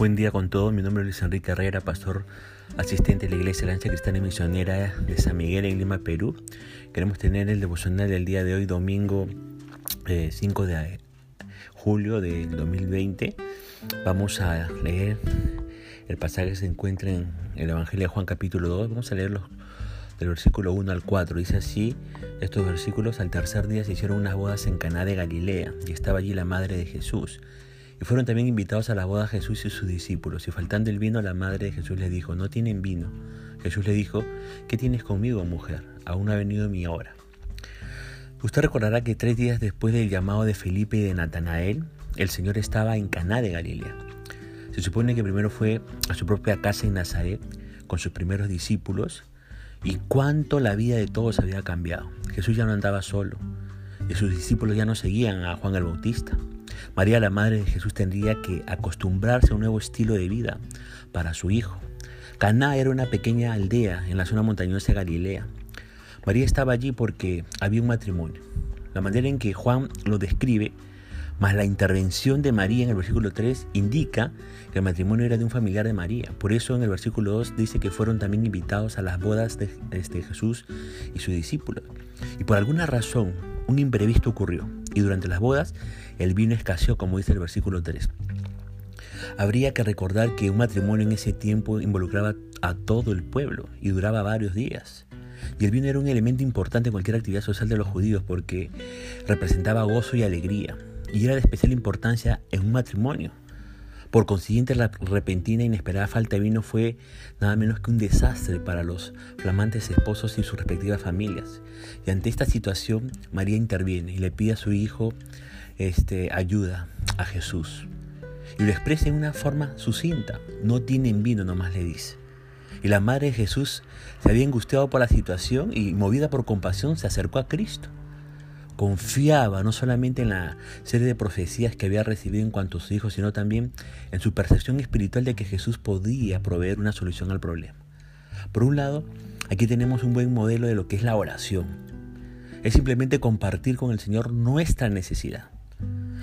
Buen día con todos, mi nombre es Luis Enrique Herrera, pastor asistente de la Iglesia Lancha Cristiana y Misionera de San Miguel en Lima, Perú. Queremos tener el devocional del día de hoy, domingo 5 eh, de julio del 2020. Vamos a leer el pasaje que se encuentra en el Evangelio de Juan capítulo 2. Vamos a leerlo del versículo 1 al 4. Dice así, estos versículos, al tercer día se hicieron unas bodas en Caná de Galilea y estaba allí la madre de Jesús. Y fueron también invitados a la boda Jesús y sus discípulos. Y faltando el vino, la madre de Jesús le dijo, no tienen vino. Jesús le dijo, ¿qué tienes conmigo, mujer? Aún ha venido mi hora. Usted recordará que tres días después del llamado de Felipe y de Natanael, el Señor estaba en Caná de Galilea. Se supone que primero fue a su propia casa en Nazaret con sus primeros discípulos y cuánto la vida de todos había cambiado. Jesús ya no andaba solo y sus discípulos ya no seguían a Juan el Bautista. María, la madre de Jesús, tendría que acostumbrarse a un nuevo estilo de vida para su hijo. Caná era una pequeña aldea en la zona montañosa de Galilea. María estaba allí porque había un matrimonio. La manera en que Juan lo describe, más la intervención de María en el versículo 3, indica que el matrimonio era de un familiar de María. Por eso en el versículo 2 dice que fueron también invitados a las bodas de, este Jesús y sus discípulos. Y por alguna razón, un imprevisto ocurrió y durante las bodas el vino escaseó, como dice el versículo 3. Habría que recordar que un matrimonio en ese tiempo involucraba a todo el pueblo y duraba varios días. Y el vino era un elemento importante en cualquier actividad social de los judíos porque representaba gozo y alegría y era de especial importancia en un matrimonio. Por consiguiente, la repentina e inesperada falta de vino fue nada menos que un desastre para los flamantes esposos y sus respectivas familias. Y ante esta situación, María interviene y le pide a su hijo este, ayuda a Jesús. Y lo expresa en una forma sucinta. No tienen vino, nomás le dice. Y la madre de Jesús se había angustiado por la situación y movida por compasión se acercó a Cristo confiaba no solamente en la serie de profecías que había recibido en cuanto a sus hijos, sino también en su percepción espiritual de que Jesús podía proveer una solución al problema. Por un lado, aquí tenemos un buen modelo de lo que es la oración. Es simplemente compartir con el Señor nuestra necesidad.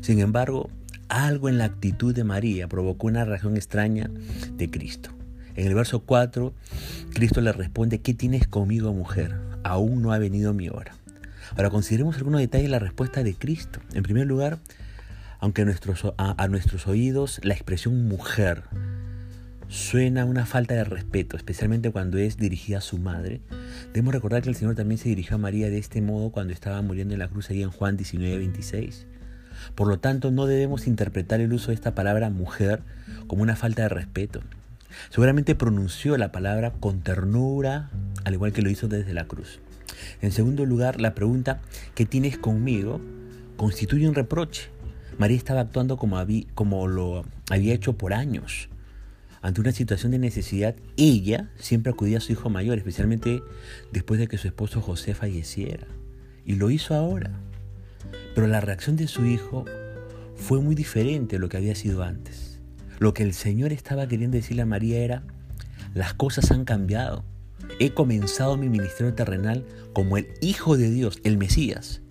Sin embargo, algo en la actitud de María provocó una reacción extraña de Cristo. En el verso 4, Cristo le responde, ¿qué tienes conmigo, mujer? Aún no ha venido mi hora. Ahora consideremos algunos detalles de la respuesta de Cristo. En primer lugar, aunque a nuestros, oídos la expresión mujer suena una falta de respeto, especialmente cuando es dirigida a su madre, debemos recordar que el Señor también se dirigió a María de este modo cuando estaba muriendo en la cruz ahí en Juan 19, 26. Por lo tanto, no debemos interpretar el uso de esta palabra mujer como una falta de respeto. Seguramente pronunció la palabra con ternura, al igual que lo hizo desde la cruz. En segundo lugar, la pregunta ¿qué tienes conmigo? constituye un reproche. María estaba actuando como, como lo había hecho por años. Ante una situación de necesidad, ella siempre acudía a su hijo mayor, especialmente después de que su esposo José falleciera. Y lo hizo ahora. Pero la reacción de su hijo fue muy diferente a lo que había sido antes. Lo que el Señor estaba queriendo decirle a María era, las cosas han cambiado he comenzado mi ministerio terrenal como el Hijo de Dios, el Mesías.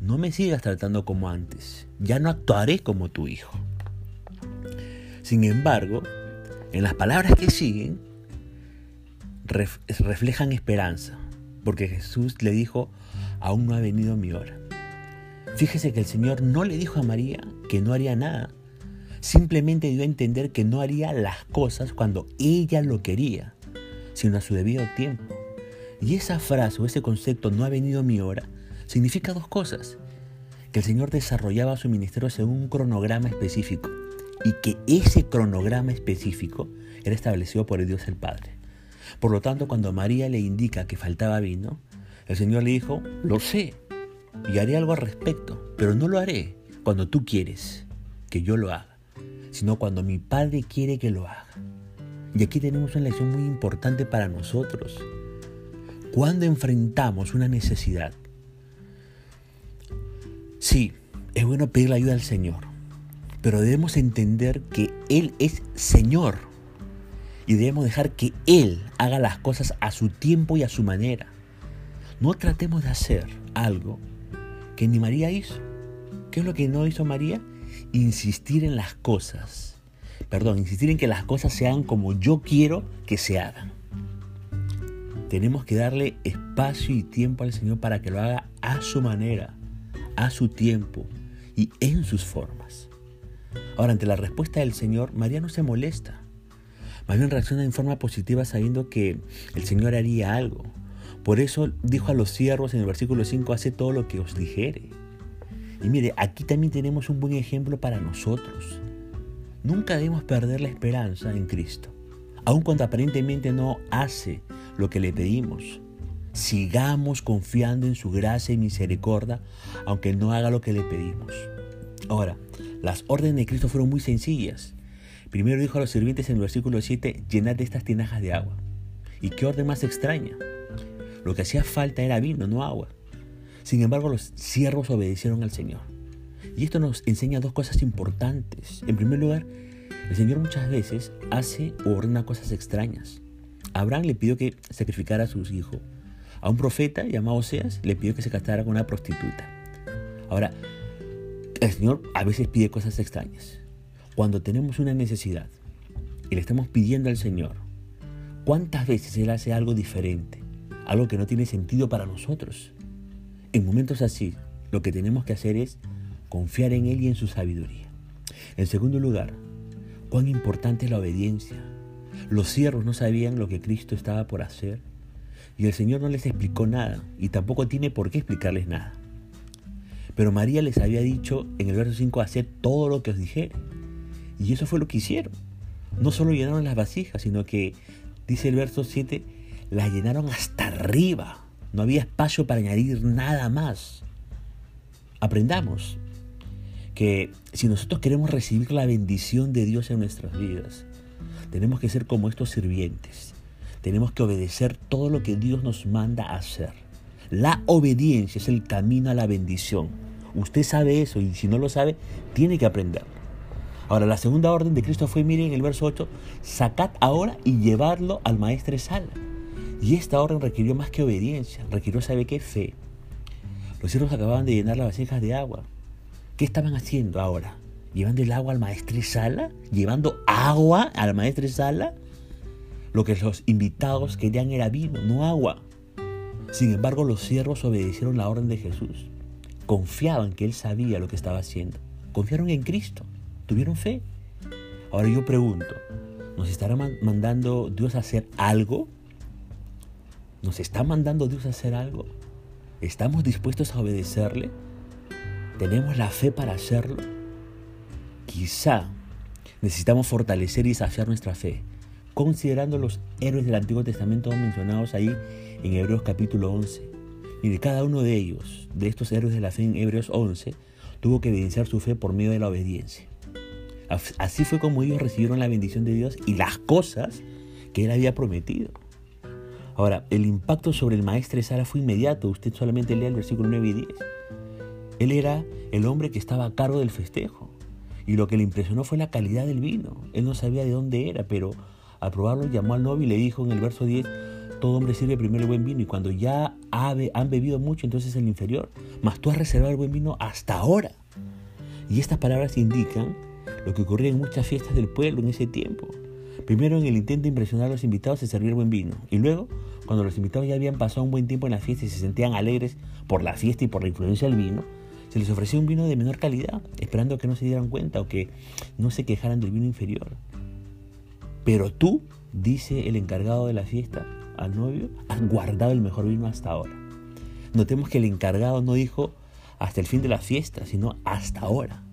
No me sigas tratando como antes, ya no actuaré como tu Hijo. Sin embargo, en las palabras que siguen, reflejan esperanza, porque Jesús le dijo, aún no ha venido mi hora. Fíjese que el Señor no le dijo a María que no haría nada, simplemente dio a entender que no haría las cosas cuando ella lo quería sino a su debido tiempo. Y esa frase o ese concepto no ha venido mi hora significa dos cosas. Que el Señor desarrollaba su ministerio según un cronograma específico y que ese cronograma específico era establecido por el Dios el Padre. Por lo tanto, cuando María le indica que faltaba vino, el Señor le dijo, lo sé y haré algo al respecto, pero no lo haré cuando tú quieres que yo lo haga, sino cuando mi Padre quiere que lo haga. Y aquí tenemos una lección muy importante para nosotros. Cuando enfrentamos una necesidad, sí, es bueno pedir la ayuda al Señor, pero debemos entender que Él es Señor y debemos dejar que Él haga las cosas a su tiempo y a su manera. No tratemos de hacer algo que ni María hizo. ¿Qué es lo que no hizo María? Insistir en las cosas perdón, insistir en que las cosas se hagan como yo quiero que se hagan. Tenemos que darle espacio y tiempo al Señor para que lo haga a su manera, a su tiempo y en sus formas. Ahora, ante la respuesta del Señor, María no se molesta. Más bien reacciona en forma positiva sabiendo que el Señor haría algo. Por eso dijo a los siervos en el versículo 5, hace todo lo que os dijere. Y mire, aquí también tenemos un buen ejemplo para nosotros. Nunca debemos perder la esperanza en Cristo, aun cuando aparentemente no hace lo que le pedimos. Sigamos confiando en su gracia y misericordia, aunque no haga lo que le pedimos. Ahora, las órdenes de Cristo fueron muy sencillas. Primero dijo a los sirvientes en el versículo 7, llenad de estas tinajas de agua. ¿Y qué orden más extraña? Lo que hacía falta era vino, no agua. Sin embargo, los siervos obedecieron al Señor. Y esto nos enseña dos cosas importantes. En primer lugar, el Señor muchas veces hace o ordena cosas extrañas. Abraham le pidió que sacrificara a sus hijos. A un profeta llamado Oseas le pidió que se casara con una prostituta. Ahora, el Señor a veces pide cosas extrañas. Cuando tenemos una necesidad y le estamos pidiendo al Señor, ¿cuántas veces Él hace algo diferente? Algo que no tiene sentido para nosotros. En momentos así, lo que tenemos que hacer es confiar en Él y en su sabiduría. En segundo lugar, cuán importante es la obediencia. Los siervos no sabían lo que Cristo estaba por hacer y el Señor no les explicó nada y tampoco tiene por qué explicarles nada. Pero María les había dicho en el verso 5, hacer todo lo que os dijere. Y eso fue lo que hicieron. No solo llenaron las vasijas, sino que, dice el verso 7, las llenaron hasta arriba. No había espacio para añadir nada más. Aprendamos que si nosotros queremos recibir la bendición de Dios en nuestras vidas, tenemos que ser como estos sirvientes. Tenemos que obedecer todo lo que Dios nos manda hacer. La obediencia es el camino a la bendición. Usted sabe eso y si no lo sabe, tiene que aprenderlo. Ahora, la segunda orden de Cristo fue, miren el verso 8, sacad ahora y llevarlo al maestro sala. Y esta orden requirió más que obediencia, requirió, ¿sabe qué? Fe. Los siervos acababan de llenar las vasijas de agua. ¿Qué estaban haciendo ahora? ¿Llevando el agua al maestre Sala? ¿Llevando agua al maestre Sala? Lo que los invitados querían era vino, no agua. Sin embargo, los siervos obedecieron la orden de Jesús. Confiaban que Él sabía lo que estaba haciendo. Confiaron en Cristo. Tuvieron fe. Ahora yo pregunto, ¿nos estará mandando Dios a hacer algo ¿Nos está mandando Dios a hacer algo? ¿Estamos dispuestos a obedecerle? ¿Tenemos la fe para hacerlo? Quizá necesitamos fortalecer y desafiar nuestra fe, considerando los héroes del Antiguo Testamento mencionados ahí en Hebreos capítulo 11. Y de cada uno de ellos, de estos héroes de la fe en Hebreos 11, tuvo que evidenciar su fe por medio de la obediencia. Así fue como ellos recibieron la bendición de Dios y las cosas que Él había prometido. Ahora, el impacto sobre el maestre Sara fue inmediato. Usted solamente lea el versículo 9 y 10. Él era el hombre que estaba a cargo del festejo. Y lo que le impresionó fue la calidad del vino. Él no sabía de dónde era, pero al probarlo llamó al novio y le dijo en el verso 10, todo hombre sirve primero el buen vino y cuando ya han bebido mucho, entonces el inferior. Mas tú has reservado el buen vino hasta ahora. Y estas palabras indican lo que ocurría en muchas fiestas del pueblo en ese tiempo. Primero en el intento de impresionar a los invitados se servir buen vino. Y luego, cuando los invitados ya habían pasado un buen tiempo en la fiesta y se sentían alegres por la fiesta y por la influencia del vino, se les ofrecía un vino de menor calidad, esperando que no se dieran cuenta o que no se quejaran del vino inferior. Pero tú, dice el encargado de la fiesta al novio, has guardado el mejor vino hasta ahora. Notemos que el encargado no dijo hasta el fin de la fiesta, sino hasta ahora.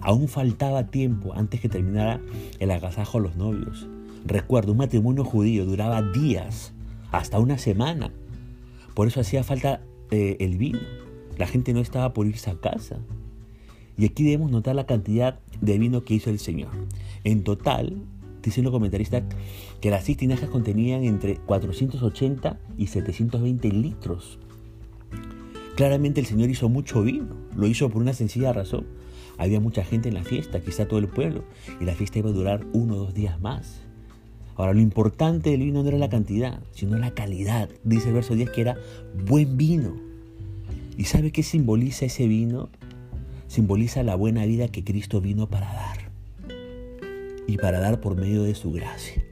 Aún faltaba tiempo antes que terminara el agasajo a los novios. Recuerdo, un matrimonio judío duraba días, hasta una semana. Por eso hacía falta eh, el vino. La gente no estaba por irse a casa. Y aquí debemos notar la cantidad de vino que hizo el Señor. En total, dicen los comentaristas que las seis tinajas contenían entre 480 y 720 litros. Claramente el Señor hizo mucho vino. Lo hizo por una sencilla razón había mucha gente en la fiesta, quizá todo el pueblo, y la fiesta iba a durar uno o dos días más. Ahora, lo importante del vino no era la cantidad, sino la calidad. Dice el verso 10 que era buen vino. ¿Y sabe qué simboliza ese vino? Simboliza la buena vida que Cristo vino para dar. y para dar por medio de su gracia.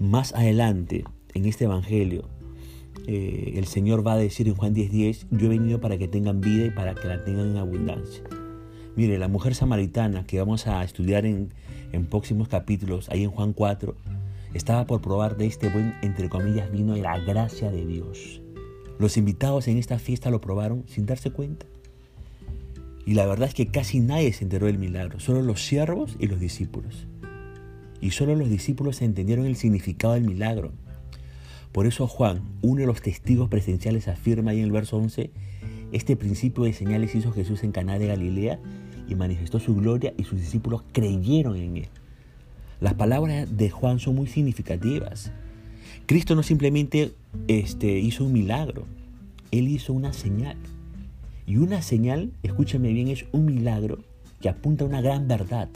Más adelante, en este Evangelio, eh, el Señor va a decir en Juan 10:10, 10, yo he venido para que tengan vida y para que la tengan en abundancia. Mire, la mujer samaritana que vamos a estudiar en, en próximos capítulos, ahí en Juan 4, estaba por probar de este buen, entre comillas, vino de la gracia de Dios. Los invitados en esta fiesta lo probaron sin darse cuenta. Y la verdad es que casi nadie se enteró del milagro, solo los siervos y los discípulos. Y solo los discípulos entendieron el significado del milagro. Por eso Juan, uno de los testigos presenciales, afirma ahí en el verso 11, este principio de señales hizo Jesús en Caná de Galilea y manifestó su gloria y sus discípulos creyeron en él. Las palabras de Juan son muy significativas. Cristo no simplemente este, hizo un milagro, Él hizo una señal. Y una señal, escúchame bien, es un milagro que apunta a una gran verdad.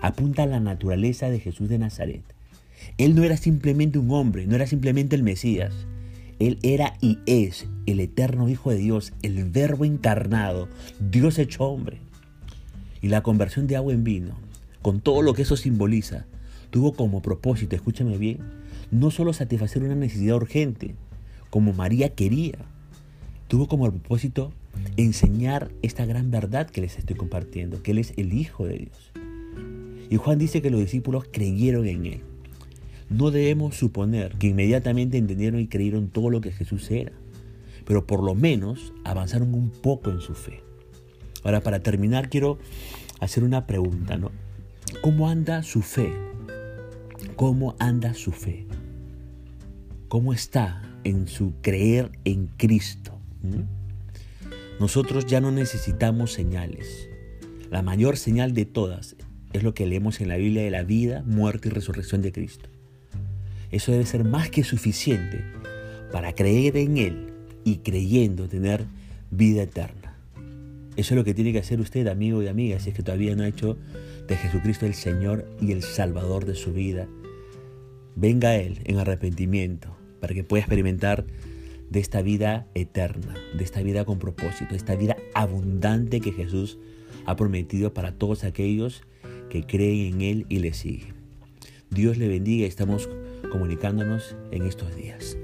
Apunta a la naturaleza de Jesús de Nazaret. Él no era simplemente un hombre, no era simplemente el Mesías. Él era y es el eterno Hijo de Dios, el Verbo encarnado, Dios hecho hombre. Y la conversión de agua en vino, con todo lo que eso simboliza, tuvo como propósito, escúchame bien, no solo satisfacer una necesidad urgente, como María quería, tuvo como propósito enseñar esta gran verdad que les estoy compartiendo, que Él es el Hijo de Dios. Y Juan dice que los discípulos creyeron en Él. No debemos suponer que inmediatamente entendieron y creyeron todo lo que Jesús era, pero por lo menos avanzaron un poco en su fe. Ahora, para terminar, quiero hacer una pregunta, ¿no? ¿Cómo anda su fe? ¿Cómo anda su fe? ¿Cómo está en su creer en Cristo? Nosotros ya no necesitamos señales. La mayor señal de todas es lo que leemos en la Biblia de la vida, muerte y resurrección de Cristo. Eso debe ser más que suficiente para creer en Él y creyendo tener vida eterna. Eso es lo que tiene que hacer usted, amigo y amiga, si es que todavía no ha hecho de Jesucristo el Señor y el Salvador de su vida. Venga a Él en arrepentimiento para que pueda experimentar de esta vida eterna, de esta vida con propósito, de esta vida abundante que Jesús ha prometido para todos aquellos que creen en Él y le siguen. Dios le bendiga y estamos comunicándonos en estos días.